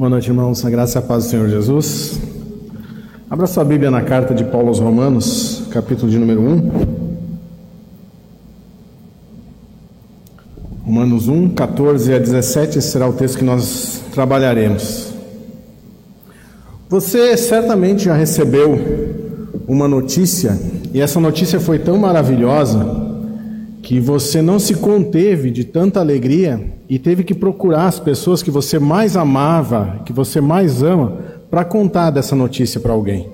Boa noite, irmãos. A graça e a paz do Senhor Jesus. Abra sua Bíblia na carta de Paulo aos Romanos, capítulo de número 1. Romanos 1, 14 a 17, esse será o texto que nós trabalharemos. Você certamente já recebeu uma notícia, e essa notícia foi tão maravilhosa que você não se conteve de tanta alegria e teve que procurar as pessoas que você mais amava, que você mais ama, para contar dessa notícia para alguém,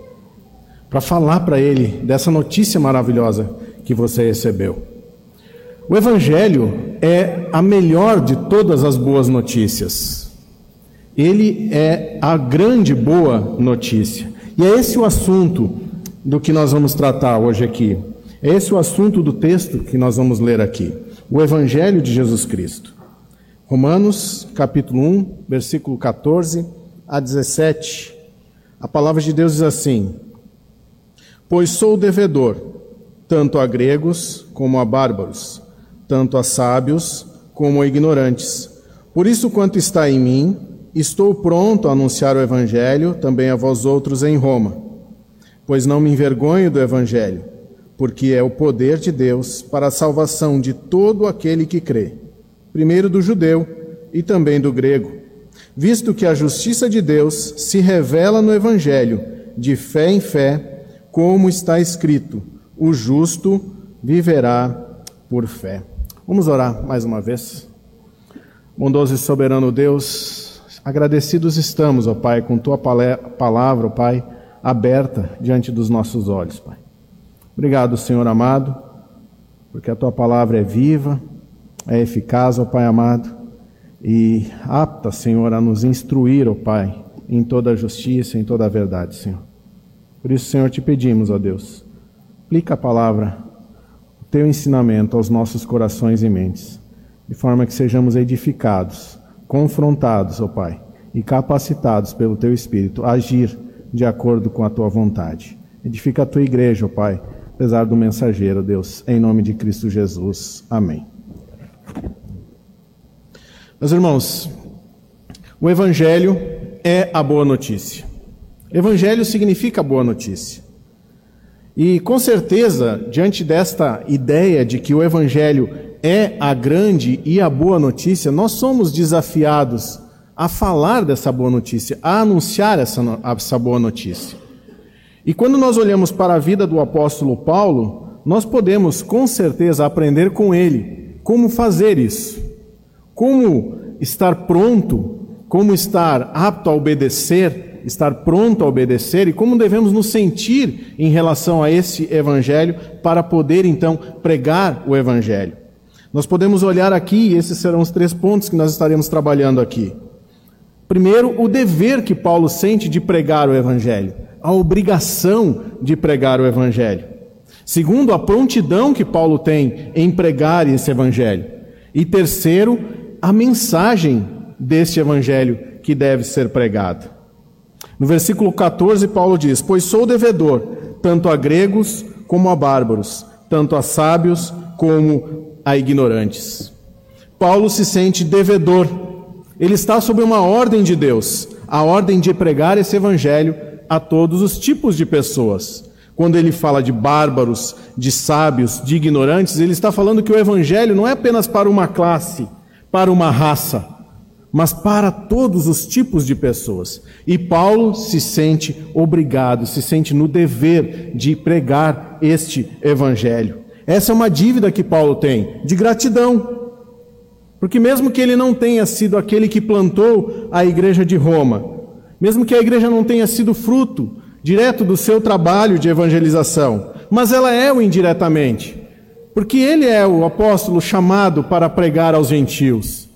para falar para ele dessa notícia maravilhosa que você recebeu. O Evangelho é a melhor de todas as boas notícias. Ele é a grande boa notícia. E é esse o assunto do que nós vamos tratar hoje aqui. Esse é o assunto do texto que nós vamos ler aqui, o Evangelho de Jesus Cristo. Romanos, capítulo 1, versículo 14 a 17. A palavra de Deus diz assim: Pois sou devedor, tanto a gregos como a bárbaros, tanto a sábios como a ignorantes. Por isso, quanto está em mim, estou pronto a anunciar o Evangelho também a vós outros em Roma, pois não me envergonho do Evangelho porque é o poder de Deus para a salvação de todo aquele que crê, primeiro do judeu e também do grego, visto que a justiça de Deus se revela no Evangelho, de fé em fé, como está escrito: o justo viverá por fé. Vamos orar mais uma vez. Bondoso e soberano Deus, agradecidos estamos, ó Pai, com tua palavra, ó Pai, aberta diante dos nossos olhos, Pai. Obrigado, Senhor amado, porque a tua palavra é viva, é eficaz, ó Pai amado, e apta, Senhor, a nos instruir, ó Pai, em toda a justiça, em toda a verdade, Senhor. Por isso, Senhor, te pedimos, ó Deus, aplica a palavra, o teu ensinamento aos nossos corações e mentes, de forma que sejamos edificados, confrontados, ó Pai, e capacitados pelo teu Espírito a agir de acordo com a tua vontade. Edifica a tua igreja, ó Pai apesar do mensageiro, Deus, em nome de Cristo Jesus. Amém. Meus irmãos, o Evangelho é a boa notícia. Evangelho significa boa notícia. E com certeza, diante desta ideia de que o Evangelho é a grande e a boa notícia, nós somos desafiados a falar dessa boa notícia, a anunciar essa, essa boa notícia. E quando nós olhamos para a vida do apóstolo Paulo, nós podemos com certeza aprender com ele como fazer isso, como estar pronto, como estar apto a obedecer, estar pronto a obedecer e como devemos nos sentir em relação a esse evangelho para poder então pregar o evangelho. Nós podemos olhar aqui, e esses serão os três pontos que nós estaremos trabalhando aqui. Primeiro, o dever que Paulo sente de pregar o evangelho a obrigação de pregar o Evangelho. Segundo, a prontidão que Paulo tem em pregar esse Evangelho. E terceiro, a mensagem deste Evangelho que deve ser pregado. No versículo 14, Paulo diz: Pois sou devedor, tanto a gregos como a bárbaros, tanto a sábios como a ignorantes. Paulo se sente devedor. Ele está sob uma ordem de Deus, a ordem de pregar esse evangelho a todos os tipos de pessoas. Quando ele fala de bárbaros, de sábios, de ignorantes, ele está falando que o evangelho não é apenas para uma classe, para uma raça, mas para todos os tipos de pessoas. E Paulo se sente obrigado, se sente no dever de pregar este evangelho. Essa é uma dívida que Paulo tem, de gratidão. Porque mesmo que ele não tenha sido aquele que plantou a igreja de Roma, mesmo que a igreja não tenha sido fruto direto do seu trabalho de evangelização, mas ela é o indiretamente, porque ele é o apóstolo chamado para pregar aos gentios.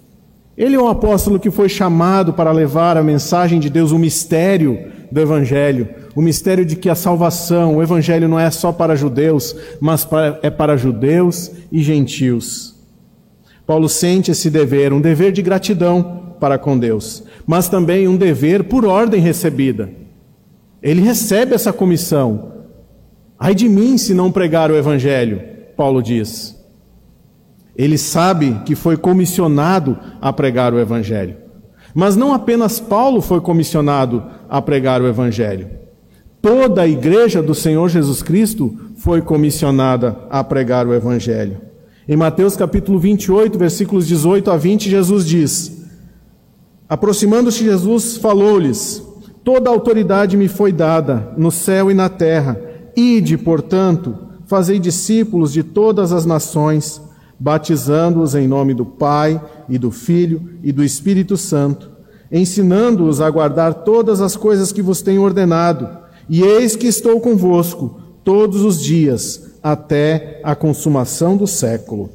Ele é um apóstolo que foi chamado para levar a mensagem de Deus, o mistério do Evangelho, o mistério de que a salvação, o Evangelho não é só para judeus, mas é para judeus e gentios. Paulo sente esse dever, um dever de gratidão, para com Deus, mas também um dever por ordem recebida. Ele recebe essa comissão. Ai de mim se não pregar o Evangelho, Paulo diz. Ele sabe que foi comissionado a pregar o Evangelho. Mas não apenas Paulo foi comissionado a pregar o Evangelho. Toda a igreja do Senhor Jesus Cristo foi comissionada a pregar o Evangelho. Em Mateus capítulo 28, versículos 18 a 20, Jesus diz: Aproximando-se Jesus, falou-lhes: Toda autoridade me foi dada no céu e na terra. Ide, portanto, fazei discípulos de todas as nações batizando-os em nome do Pai e do Filho e do Espírito Santo, ensinando-os a guardar todas as coisas que vos tenho ordenado, e eis que estou convosco todos os dias, até a consumação do século.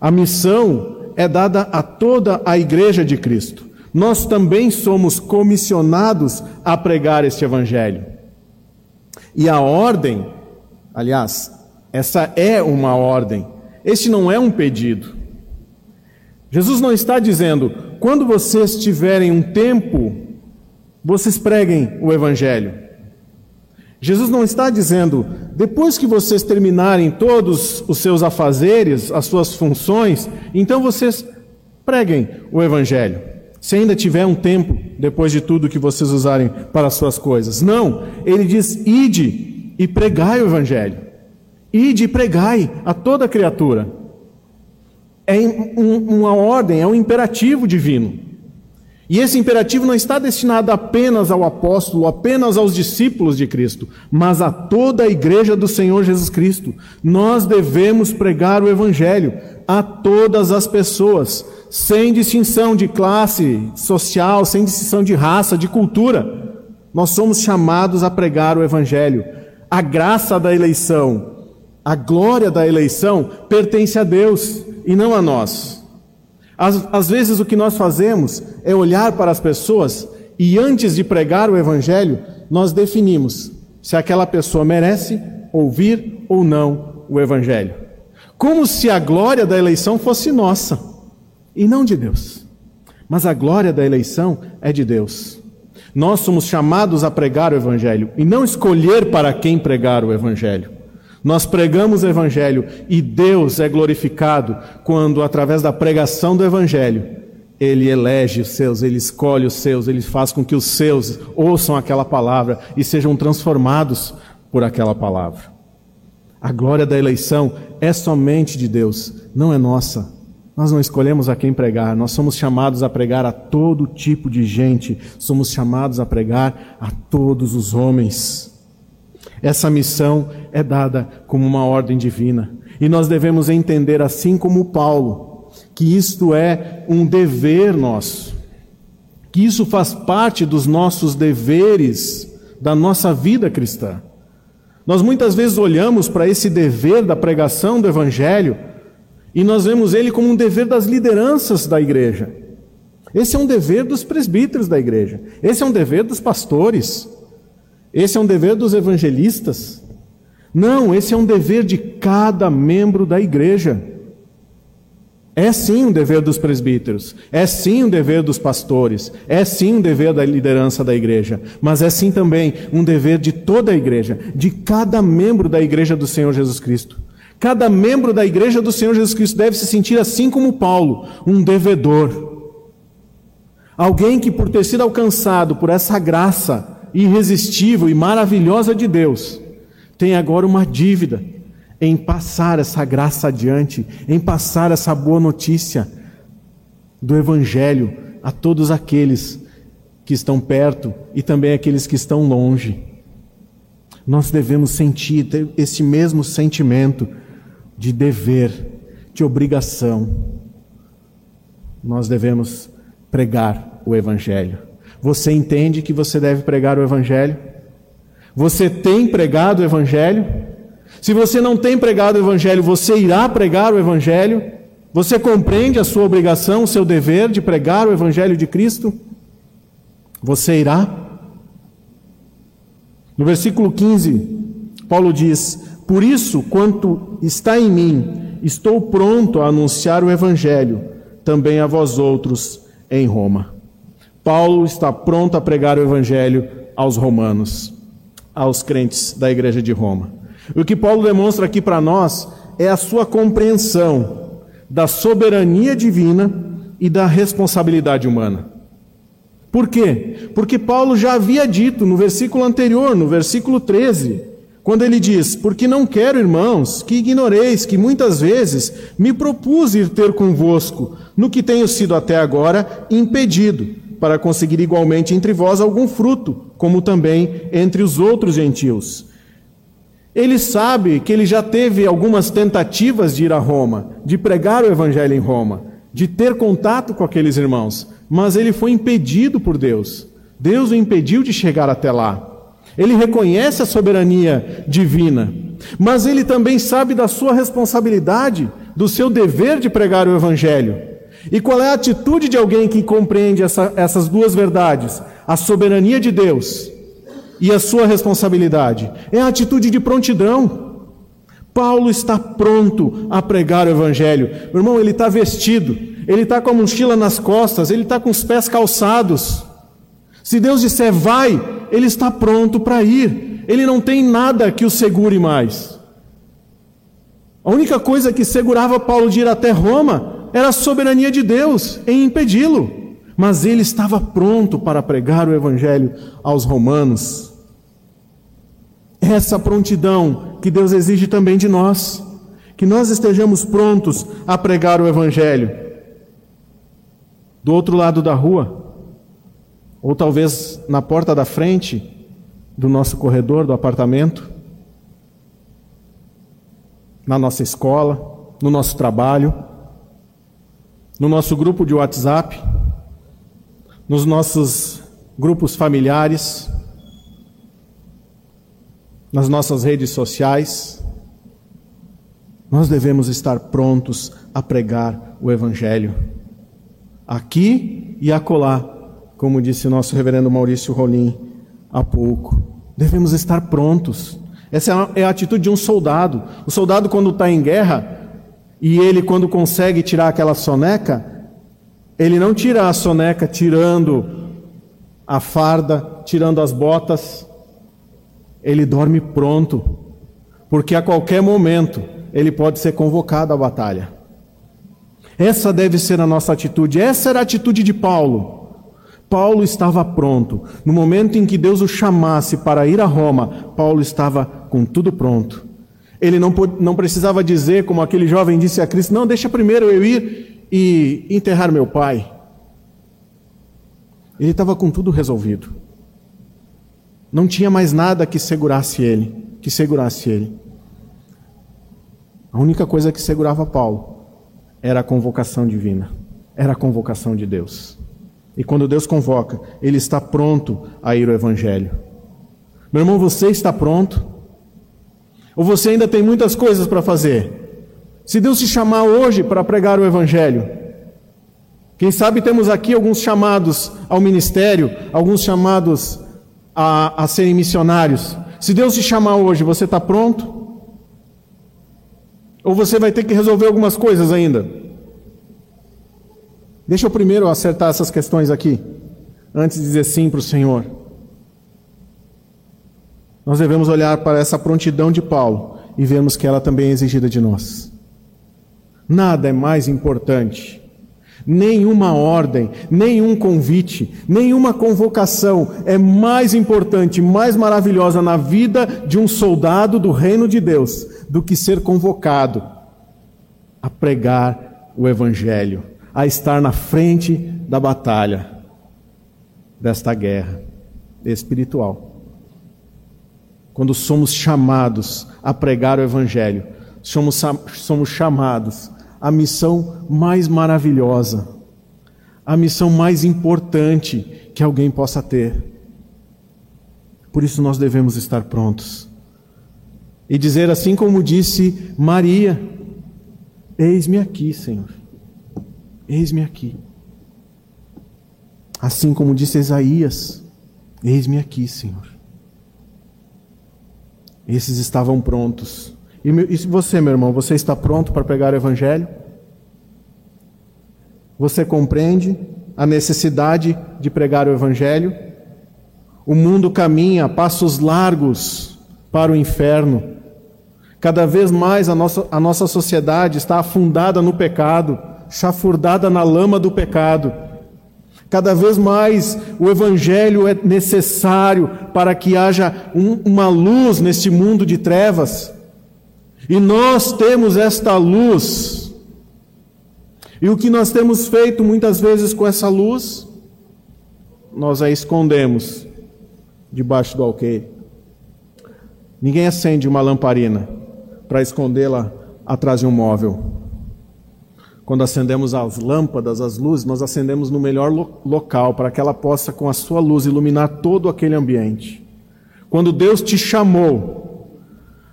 A missão é dada a toda a Igreja de Cristo. Nós também somos comissionados a pregar este Evangelho. E a ordem, aliás, essa é uma ordem este não é um pedido. Jesus não está dizendo, quando vocês tiverem um tempo, vocês preguem o Evangelho. Jesus não está dizendo, depois que vocês terminarem todos os seus afazeres, as suas funções, então vocês preguem o Evangelho. Se ainda tiver um tempo, depois de tudo que vocês usarem para as suas coisas. Não, ele diz: ide e pregai o Evangelho. Ide e pregai a toda criatura. É uma ordem, é um imperativo divino. E esse imperativo não está destinado apenas ao apóstolo, apenas aos discípulos de Cristo, mas a toda a igreja do Senhor Jesus Cristo. Nós devemos pregar o Evangelho a todas as pessoas, sem distinção de classe social, sem distinção de raça, de cultura. Nós somos chamados a pregar o Evangelho. A graça da eleição, a glória da eleição pertence a Deus e não a nós. Às, às, vezes o que nós fazemos é olhar para as pessoas e antes de pregar o Evangelho, nós definimos se aquela pessoa merece ouvir ou não o Evangelho. Como se a glória da eleição fosse nossa e não de Deus. Mas a glória da eleição é de Deus. Nós somos chamados a pregar o Evangelho e não escolher para quem pregar o Evangelho. Nós pregamos o Evangelho e Deus é glorificado quando, através da pregação do Evangelho, Ele elege os seus, Ele escolhe os seus, Ele faz com que os seus ouçam aquela palavra e sejam transformados por aquela palavra. A glória da eleição é somente de Deus, não é nossa. Nós não escolhemos a quem pregar, nós somos chamados a pregar a todo tipo de gente, somos chamados a pregar a todos os homens. Essa missão é dada como uma ordem divina. E nós devemos entender, assim como Paulo, que isto é um dever nosso, que isso faz parte dos nossos deveres da nossa vida cristã. Nós muitas vezes olhamos para esse dever da pregação do Evangelho e nós vemos ele como um dever das lideranças da igreja. Esse é um dever dos presbíteros da igreja, esse é um dever dos pastores. Esse é um dever dos evangelistas? Não, esse é um dever de cada membro da igreja. É sim um dever dos presbíteros, é sim um dever dos pastores, é sim um dever da liderança da igreja, mas é sim também um dever de toda a igreja, de cada membro da igreja do Senhor Jesus Cristo. Cada membro da igreja do Senhor Jesus Cristo deve se sentir assim como Paulo, um devedor. Alguém que, por ter sido alcançado por essa graça, irresistível e maravilhosa de Deus, tem agora uma dívida em passar essa graça adiante, em passar essa boa notícia do Evangelho a todos aqueles que estão perto e também aqueles que estão longe. Nós devemos sentir esse mesmo sentimento de dever, de obrigação. Nós devemos pregar o Evangelho. Você entende que você deve pregar o Evangelho? Você tem pregado o Evangelho? Se você não tem pregado o Evangelho, você irá pregar o Evangelho? Você compreende a sua obrigação, o seu dever de pregar o Evangelho de Cristo? Você irá? No versículo 15, Paulo diz: Por isso, quanto está em mim, estou pronto a anunciar o Evangelho também a vós outros em Roma. Paulo está pronto a pregar o evangelho aos romanos, aos crentes da igreja de Roma. O que Paulo demonstra aqui para nós é a sua compreensão da soberania divina e da responsabilidade humana. Por quê? Porque Paulo já havia dito no versículo anterior, no versículo 13, quando ele diz: Porque não quero, irmãos, que ignoreis que muitas vezes me propus ir ter convosco, no que tenho sido até agora impedido, para conseguir igualmente entre vós algum fruto, como também entre os outros gentios. Ele sabe que ele já teve algumas tentativas de ir a Roma, de pregar o evangelho em Roma, de ter contato com aqueles irmãos, mas ele foi impedido por Deus. Deus o impediu de chegar até lá. Ele reconhece a soberania divina, mas ele também sabe da sua responsabilidade, do seu dever de pregar o evangelho. E qual é a atitude de alguém que compreende essa, essas duas verdades? A soberania de Deus e a sua responsabilidade. É a atitude de prontidão. Paulo está pronto a pregar o Evangelho. Meu irmão, ele está vestido, ele está com a mochila nas costas, ele está com os pés calçados. Se Deus disser vai, ele está pronto para ir. Ele não tem nada que o segure mais. A única coisa que segurava Paulo de ir até Roma era a soberania de Deus em impedi-lo, mas ele estava pronto para pregar o evangelho aos romanos. Essa prontidão que Deus exige também de nós, que nós estejamos prontos a pregar o evangelho. Do outro lado da rua, ou talvez na porta da frente do nosso corredor do apartamento, na nossa escola, no nosso trabalho, no nosso grupo de WhatsApp, nos nossos grupos familiares, nas nossas redes sociais. Nós devemos estar prontos a pregar o Evangelho, aqui e acolá, como disse o nosso reverendo Maurício Rolim há pouco. Devemos estar prontos. Essa é a atitude de um soldado. O soldado, quando está em guerra, e ele, quando consegue tirar aquela soneca, ele não tira a soneca tirando a farda, tirando as botas. Ele dorme pronto, porque a qualquer momento ele pode ser convocado à batalha. Essa deve ser a nossa atitude. Essa era a atitude de Paulo. Paulo estava pronto. No momento em que Deus o chamasse para ir a Roma, Paulo estava com tudo pronto. Ele não, não precisava dizer, como aquele jovem disse a Cristo: Não, deixa primeiro eu ir e enterrar meu pai. Ele estava com tudo resolvido. Não tinha mais nada que segurasse ele, que segurasse ele. A única coisa que segurava Paulo era a convocação divina, era a convocação de Deus. E quando Deus convoca, ele está pronto a ir ao evangelho. Meu irmão, você está pronto? Ou você ainda tem muitas coisas para fazer? Se Deus te chamar hoje para pregar o Evangelho, quem sabe temos aqui alguns chamados ao ministério, alguns chamados a, a serem missionários. Se Deus te chamar hoje, você está pronto? Ou você vai ter que resolver algumas coisas ainda? Deixa eu primeiro acertar essas questões aqui, antes de dizer sim para o Senhor. Nós devemos olhar para essa prontidão de Paulo e vemos que ela também é exigida de nós. Nada é mais importante, nenhuma ordem, nenhum convite, nenhuma convocação é mais importante, mais maravilhosa na vida de um soldado do reino de Deus do que ser convocado a pregar o Evangelho, a estar na frente da batalha desta guerra espiritual quando somos chamados a pregar o Evangelho, somos, somos chamados à missão mais maravilhosa, a missão mais importante que alguém possa ter. Por isso nós devemos estar prontos e dizer assim como disse Maria: Eis-me aqui, Senhor, eis-me aqui. Assim como disse Isaías: Eis-me aqui, Senhor. Esses estavam prontos. E, e você, meu irmão, você está pronto para pregar o Evangelho? Você compreende a necessidade de pregar o Evangelho? O mundo caminha passos largos para o inferno. Cada vez mais a nossa, a nossa sociedade está afundada no pecado, chafurdada na lama do pecado. Cada vez mais o Evangelho é necessário para que haja um, uma luz neste mundo de trevas. E nós temos esta luz. E o que nós temos feito muitas vezes com essa luz? Nós a escondemos debaixo do alqueire. Ninguém acende uma lamparina para escondê-la atrás de um móvel. Quando acendemos as lâmpadas, as luzes, nós acendemos no melhor lo local para que ela possa, com a sua luz, iluminar todo aquele ambiente. Quando Deus te chamou,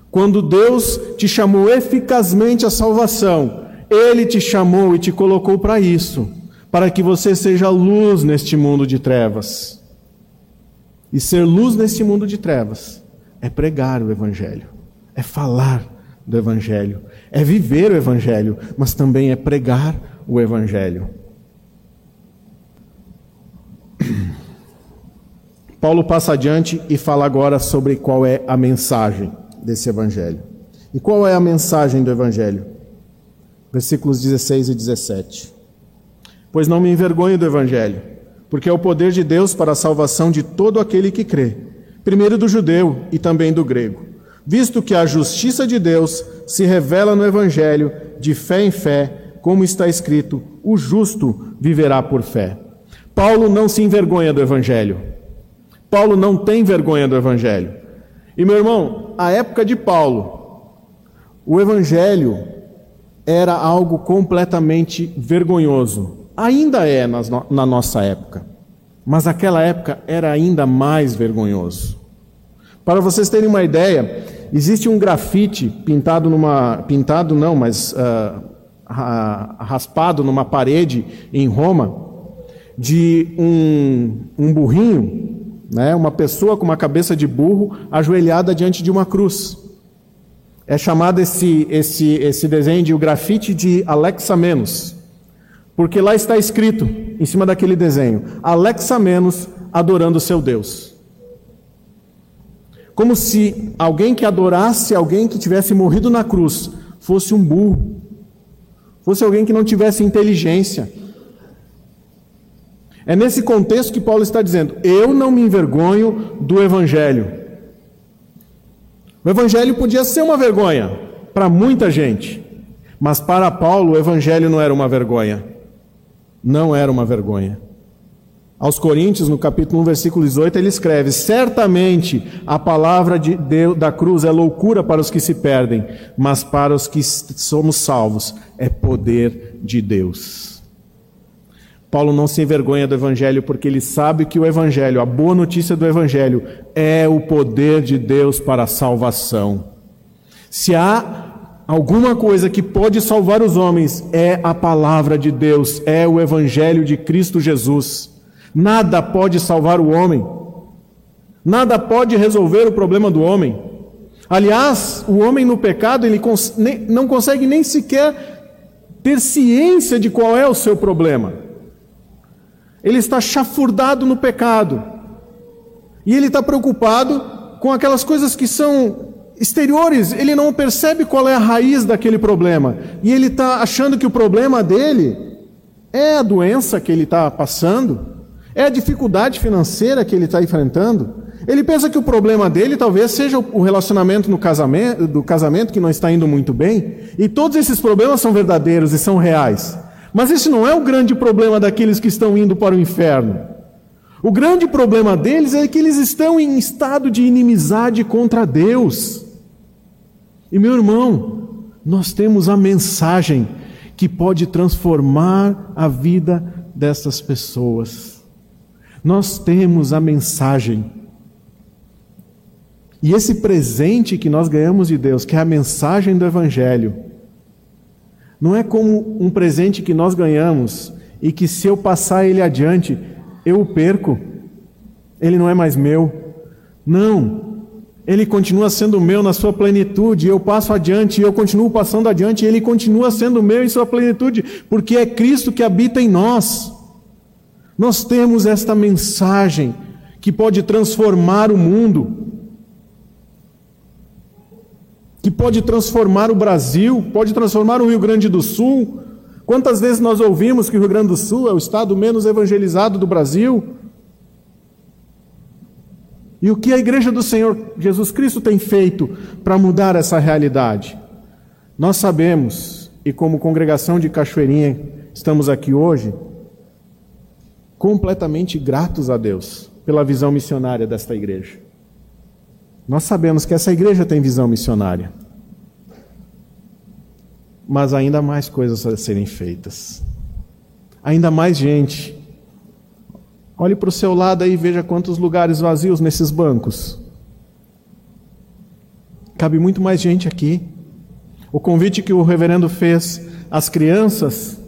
quando Deus te chamou eficazmente à salvação, Ele te chamou e te colocou para isso, para que você seja luz neste mundo de trevas. E ser luz neste mundo de trevas é pregar o Evangelho, é falar do Evangelho, é viver o Evangelho, mas também é pregar o Evangelho. Paulo passa adiante e fala agora sobre qual é a mensagem desse Evangelho. E qual é a mensagem do Evangelho? Versículos 16 e 17. Pois não me envergonho do Evangelho, porque é o poder de Deus para a salvação de todo aquele que crê, primeiro do judeu e também do grego visto que a justiça de Deus se revela no Evangelho de fé em fé, como está escrito: o justo viverá por fé. Paulo não se envergonha do Evangelho. Paulo não tem vergonha do Evangelho. E meu irmão, a época de Paulo, o Evangelho era algo completamente vergonhoso. Ainda é na nossa época. Mas aquela época era ainda mais vergonhoso. Para vocês terem uma ideia, Existe um grafite pintado numa. pintado não, mas uh, raspado numa parede em Roma, de um, um burrinho, né, uma pessoa com uma cabeça de burro ajoelhada diante de uma cruz. É chamado esse, esse, esse desenho de o grafite de Alexa Menos, porque lá está escrito, em cima daquele desenho, Alexa Menos adorando seu Deus como se alguém que adorasse alguém que tivesse morrido na cruz fosse um burro, fosse alguém que não tivesse inteligência. É nesse contexto que Paulo está dizendo: eu não me envergonho do Evangelho. O Evangelho podia ser uma vergonha para muita gente, mas para Paulo o Evangelho não era uma vergonha. Não era uma vergonha. Aos Coríntios, no capítulo 1, versículo 18, ele escreve: Certamente a palavra de Deus, da cruz é loucura para os que se perdem, mas para os que somos salvos é poder de Deus. Paulo não se envergonha do Evangelho porque ele sabe que o Evangelho, a boa notícia do Evangelho, é o poder de Deus para a salvação. Se há alguma coisa que pode salvar os homens, é a palavra de Deus, é o Evangelho de Cristo Jesus. Nada pode salvar o homem. Nada pode resolver o problema do homem. Aliás, o homem no pecado, ele não consegue nem sequer ter ciência de qual é o seu problema. Ele está chafurdado no pecado. E ele está preocupado com aquelas coisas que são exteriores, ele não percebe qual é a raiz daquele problema. E ele está achando que o problema dele é a doença que ele está passando, é a dificuldade financeira que ele está enfrentando? Ele pensa que o problema dele talvez seja o relacionamento no casamento, do casamento que não está indo muito bem. E todos esses problemas são verdadeiros e são reais. Mas esse não é o grande problema daqueles que estão indo para o inferno. O grande problema deles é que eles estão em estado de inimizade contra Deus. E meu irmão, nós temos a mensagem que pode transformar a vida dessas pessoas. Nós temos a mensagem. E esse presente que nós ganhamos de Deus, que é a mensagem do Evangelho, não é como um presente que nós ganhamos e que se eu passar ele adiante, eu o perco, ele não é mais meu. Não, ele continua sendo meu na sua plenitude, eu passo adiante, eu continuo passando adiante, ele continua sendo meu em sua plenitude, porque é Cristo que habita em nós. Nós temos esta mensagem que pode transformar o mundo, que pode transformar o Brasil, pode transformar o Rio Grande do Sul, Quantas vezes nós ouvimos que o Rio Grande do Sul é o estado menos evangelizado do Brasil? E o que a igreja do Senhor Jesus Cristo tem feito para mudar essa realidade? Nós sabemos, e como congregação de Cachoeirinha estamos aqui hoje, completamente gratos a Deus pela visão missionária desta igreja. Nós sabemos que essa igreja tem visão missionária mas ainda mais coisas a serem feitas. Ainda mais gente. Olhe para o seu lado aí e veja quantos lugares vazios nesses bancos. Cabe muito mais gente aqui. O convite que o reverendo fez às crianças,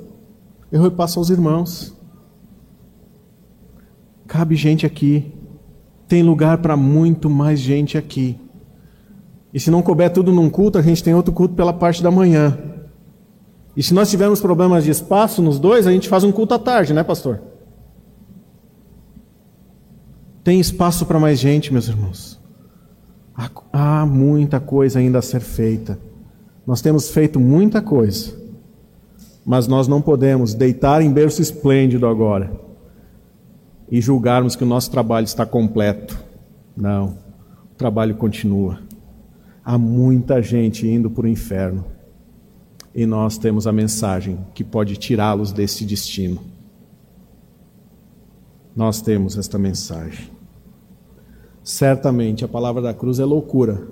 eu repasso aos irmãos. Cabe gente aqui. Tem lugar para muito mais gente aqui. E se não couber tudo num culto, a gente tem outro culto pela parte da manhã. E se nós tivermos problemas de espaço nos dois, a gente faz um culto à tarde, né, pastor? Tem espaço para mais gente, meus irmãos. Há muita coisa ainda a ser feita. Nós temos feito muita coisa, mas nós não podemos deitar em berço esplêndido agora e julgarmos que o nosso trabalho está completo. Não, o trabalho continua. Há muita gente indo para o inferno e nós temos a mensagem que pode tirá-los desse destino. Nós temos esta mensagem. Certamente a palavra da cruz é loucura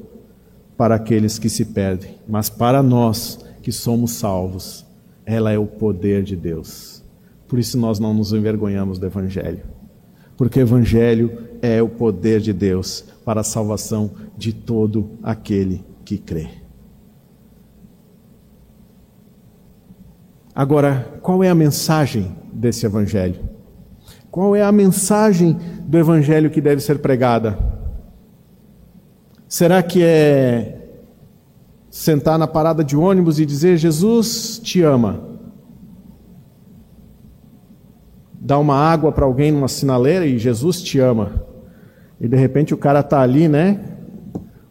para aqueles que se perdem, mas para nós que somos salvos, ela é o poder de Deus. Por isso nós não nos envergonhamos do Evangelho, porque o Evangelho é o poder de Deus para a salvação de todo aquele que crê. Agora, qual é a mensagem desse evangelho? Qual é a mensagem do evangelho que deve ser pregada? Será que é sentar na parada de ônibus e dizer: Jesus te ama? Dar uma água para alguém numa sinaleira e Jesus te ama. E de repente o cara está ali, né?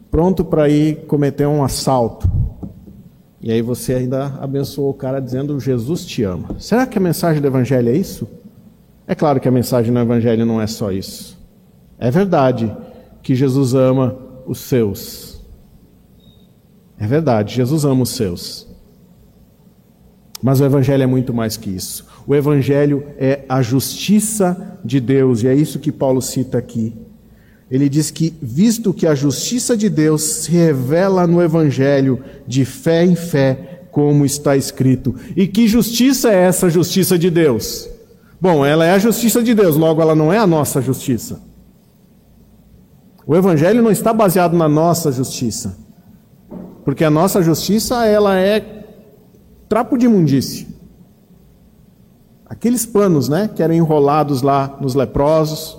Pronto para ir cometer um assalto. E aí você ainda abençoou o cara dizendo Jesus te ama. Será que a mensagem do Evangelho é isso? É claro que a mensagem do Evangelho não é só isso. É verdade que Jesus ama os seus. É verdade, Jesus ama os seus. Mas o Evangelho é muito mais que isso. O Evangelho é a justiça de Deus, e é isso que Paulo cita aqui. Ele diz que, visto que a justiça de Deus se revela no Evangelho de fé em fé, como está escrito. E que justiça é essa justiça de Deus? Bom, ela é a justiça de Deus, logo ela não é a nossa justiça. O Evangelho não está baseado na nossa justiça, porque a nossa justiça ela é trapo de imundície. Aqueles panos, né, que eram enrolados lá nos leprosos,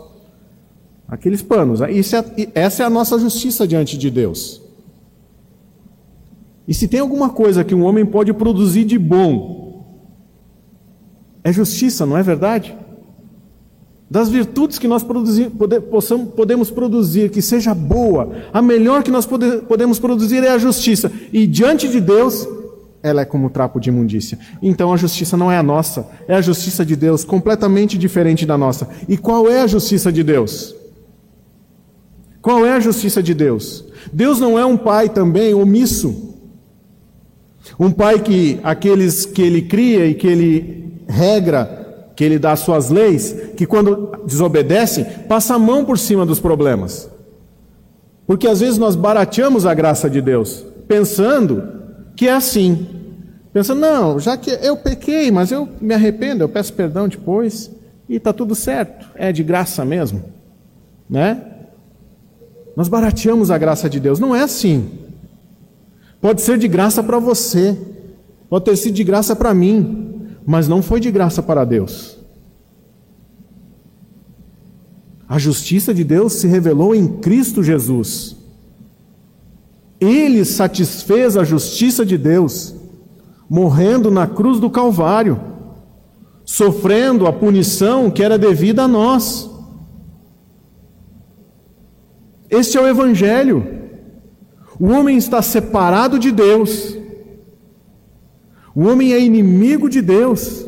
Aqueles panos. É, essa é a nossa justiça diante de Deus. E se tem alguma coisa que um homem pode produzir de bom, é justiça, não é verdade? Das virtudes que nós produzir, pode, possamos, podemos produzir, que seja boa, a melhor que nós pode, podemos produzir é a justiça. E diante de Deus, ela é como trapo de imundícia. Então a justiça não é a nossa, é a justiça de Deus, completamente diferente da nossa. E qual é a justiça de Deus? Qual é a justiça de Deus? Deus não é um pai também omisso. Um pai que aqueles que ele cria e que ele regra, que ele dá suas leis, que quando desobedecem, passa a mão por cima dos problemas. Porque às vezes nós barateamos a graça de Deus, pensando que é assim. Pensando, não, já que eu pequei, mas eu me arrependo, eu peço perdão depois e está tudo certo, é de graça mesmo, né? Nós barateamos a graça de Deus. Não é assim. Pode ser de graça para você, pode ter sido de graça para mim, mas não foi de graça para Deus. A justiça de Deus se revelou em Cristo Jesus. Ele satisfez a justiça de Deus, morrendo na cruz do Calvário, sofrendo a punição que era devida a nós. Este é o Evangelho. O homem está separado de Deus. O homem é inimigo de Deus.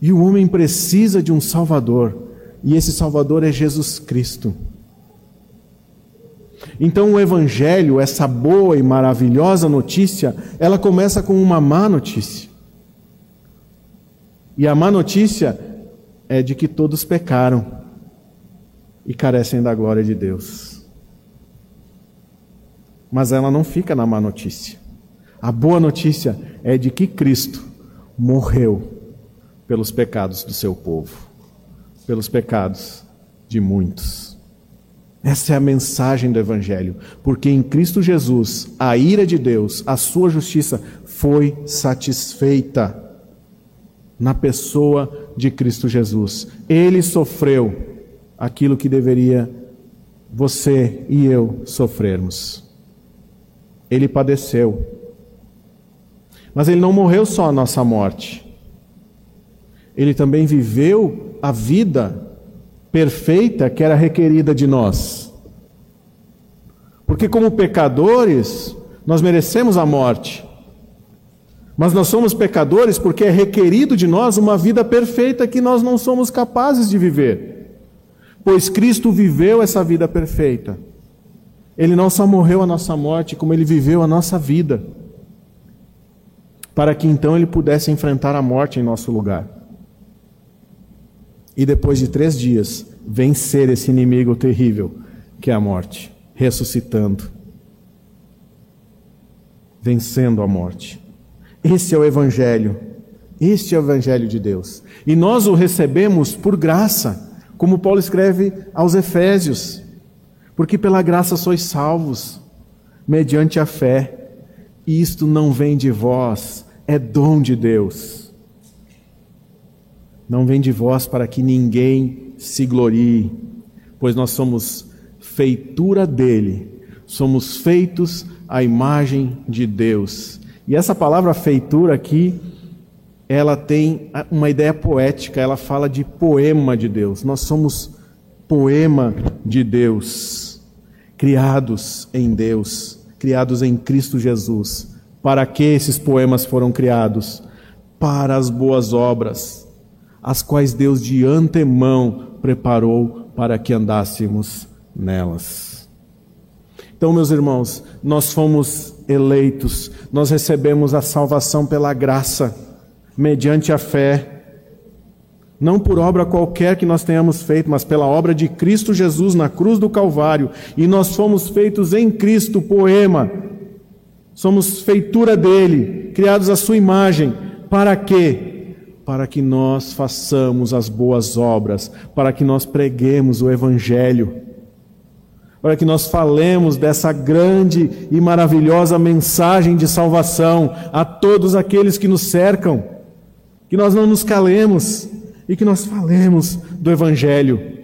E o homem precisa de um Salvador. E esse Salvador é Jesus Cristo. Então o Evangelho, essa boa e maravilhosa notícia, ela começa com uma má notícia. E a má notícia é de que todos pecaram e carecem da glória de Deus. Mas ela não fica na má notícia. A boa notícia é de que Cristo morreu pelos pecados do seu povo, pelos pecados de muitos. Essa é a mensagem do Evangelho, porque em Cristo Jesus a ira de Deus, a sua justiça foi satisfeita na pessoa de Cristo Jesus. Ele sofreu aquilo que deveria você e eu sofrermos. Ele padeceu. Mas ele não morreu só a nossa morte. Ele também viveu a vida perfeita que era requerida de nós. Porque, como pecadores, nós merecemos a morte. Mas nós somos pecadores porque é requerido de nós uma vida perfeita que nós não somos capazes de viver. Pois Cristo viveu essa vida perfeita. Ele não só morreu a nossa morte, como ele viveu a nossa vida. Para que então ele pudesse enfrentar a morte em nosso lugar e depois de três dias vencer esse inimigo terrível que é a morte, ressuscitando, vencendo a morte. Esse é o Evangelho, este é o Evangelho de Deus. E nós o recebemos por graça, como Paulo escreve aos Efésios, porque pela graça sois salvos, mediante a fé, e isto não vem de vós, é dom de Deus não vem de vós para que ninguém se glorie, pois nós somos feitura dele, somos feitos à imagem de Deus. E essa palavra feitura aqui, ela tem uma ideia poética, ela fala de poema de Deus. Nós somos poema de Deus, criados em Deus, criados em Cristo Jesus. Para que esses poemas foram criados? Para as boas obras as quais Deus de antemão preparou para que andássemos nelas. Então, meus irmãos, nós fomos eleitos, nós recebemos a salvação pela graça, mediante a fé, não por obra qualquer que nós tenhamos feito, mas pela obra de Cristo Jesus na cruz do Calvário, e nós fomos feitos em Cristo, poema, somos feitura dele, criados à sua imagem, para quê? Para que nós façamos as boas obras, para que nós preguemos o Evangelho, para que nós falemos dessa grande e maravilhosa mensagem de salvação a todos aqueles que nos cercam, que nós não nos calemos e que nós falemos do Evangelho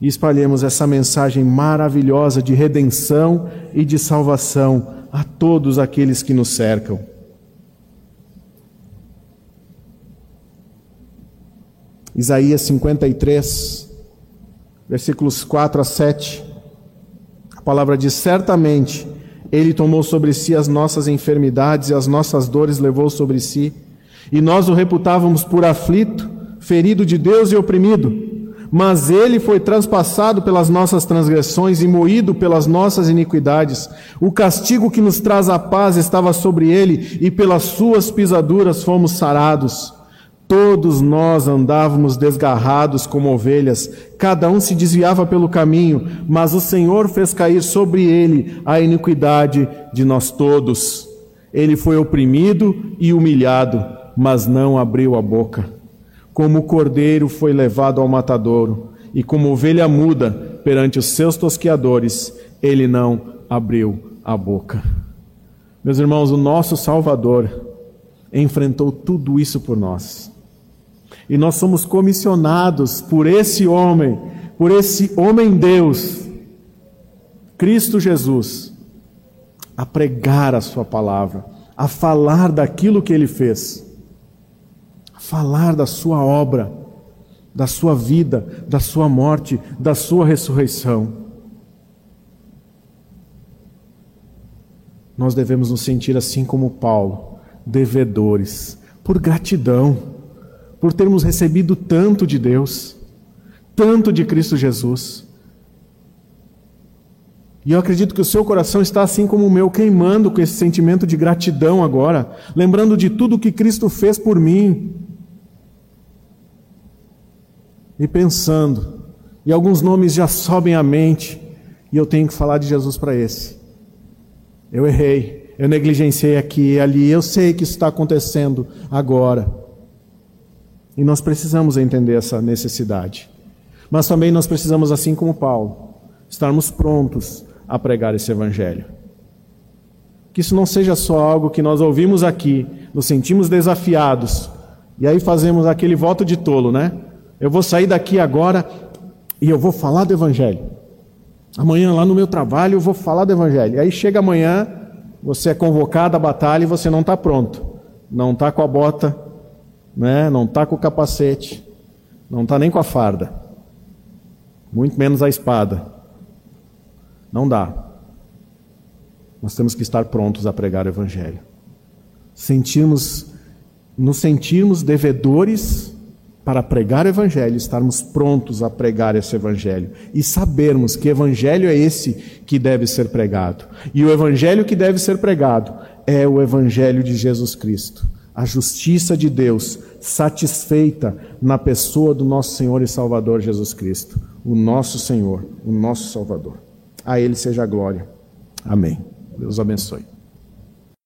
e espalhemos essa mensagem maravilhosa de redenção e de salvação a todos aqueles que nos cercam. Isaías 53, versículos 4 a 7. A palavra diz: Certamente Ele tomou sobre si as nossas enfermidades e as nossas dores levou sobre si, e nós o reputávamos por aflito, ferido de Deus e oprimido. Mas ele foi transpassado pelas nossas transgressões e moído pelas nossas iniquidades. O castigo que nos traz a paz estava sobre ele, e pelas suas pisaduras fomos sarados. Todos nós andávamos desgarrados como ovelhas, cada um se desviava pelo caminho, mas o Senhor fez cair sobre ele a iniquidade de nós todos. Ele foi oprimido e humilhado, mas não abriu a boca. Como o cordeiro foi levado ao matadouro, e como ovelha muda perante os seus tosqueadores, ele não abriu a boca. Meus irmãos, o nosso Salvador enfrentou tudo isso por nós. E nós somos comissionados por esse homem, por esse homem Deus, Cristo Jesus, a pregar a Sua palavra, a falar daquilo que Ele fez, a falar da Sua obra, da Sua vida, da Sua morte, da Sua ressurreição. Nós devemos nos sentir assim como Paulo, devedores, por gratidão, por termos recebido tanto de Deus, tanto de Cristo Jesus. E eu acredito que o seu coração está assim como o meu, queimando com esse sentimento de gratidão agora, lembrando de tudo que Cristo fez por mim. E pensando, e alguns nomes já sobem à mente, e eu tenho que falar de Jesus para esse. Eu errei, eu negligenciei aqui e ali, eu sei que isso está acontecendo agora. E nós precisamos entender essa necessidade. Mas também nós precisamos, assim como Paulo, estarmos prontos a pregar esse Evangelho. Que isso não seja só algo que nós ouvimos aqui, nos sentimos desafiados, e aí fazemos aquele voto de tolo, né? Eu vou sair daqui agora e eu vou falar do Evangelho. Amanhã, lá no meu trabalho, eu vou falar do Evangelho. E aí chega amanhã, você é convocado à batalha e você não está pronto. Não está com a bota, né? não está com o capacete, não está nem com a farda, muito menos a espada. Não dá. Nós temos que estar prontos a pregar o Evangelho. Sentirmos, nos sentirmos devedores para pregar o Evangelho, estarmos prontos a pregar esse Evangelho e sabermos que Evangelho é esse que deve ser pregado. E o Evangelho que deve ser pregado é o Evangelho de Jesus Cristo. A justiça de Deus satisfeita na pessoa do nosso Senhor e Salvador Jesus Cristo, o nosso Senhor, o nosso Salvador. A Ele seja a glória. Amém. Deus abençoe.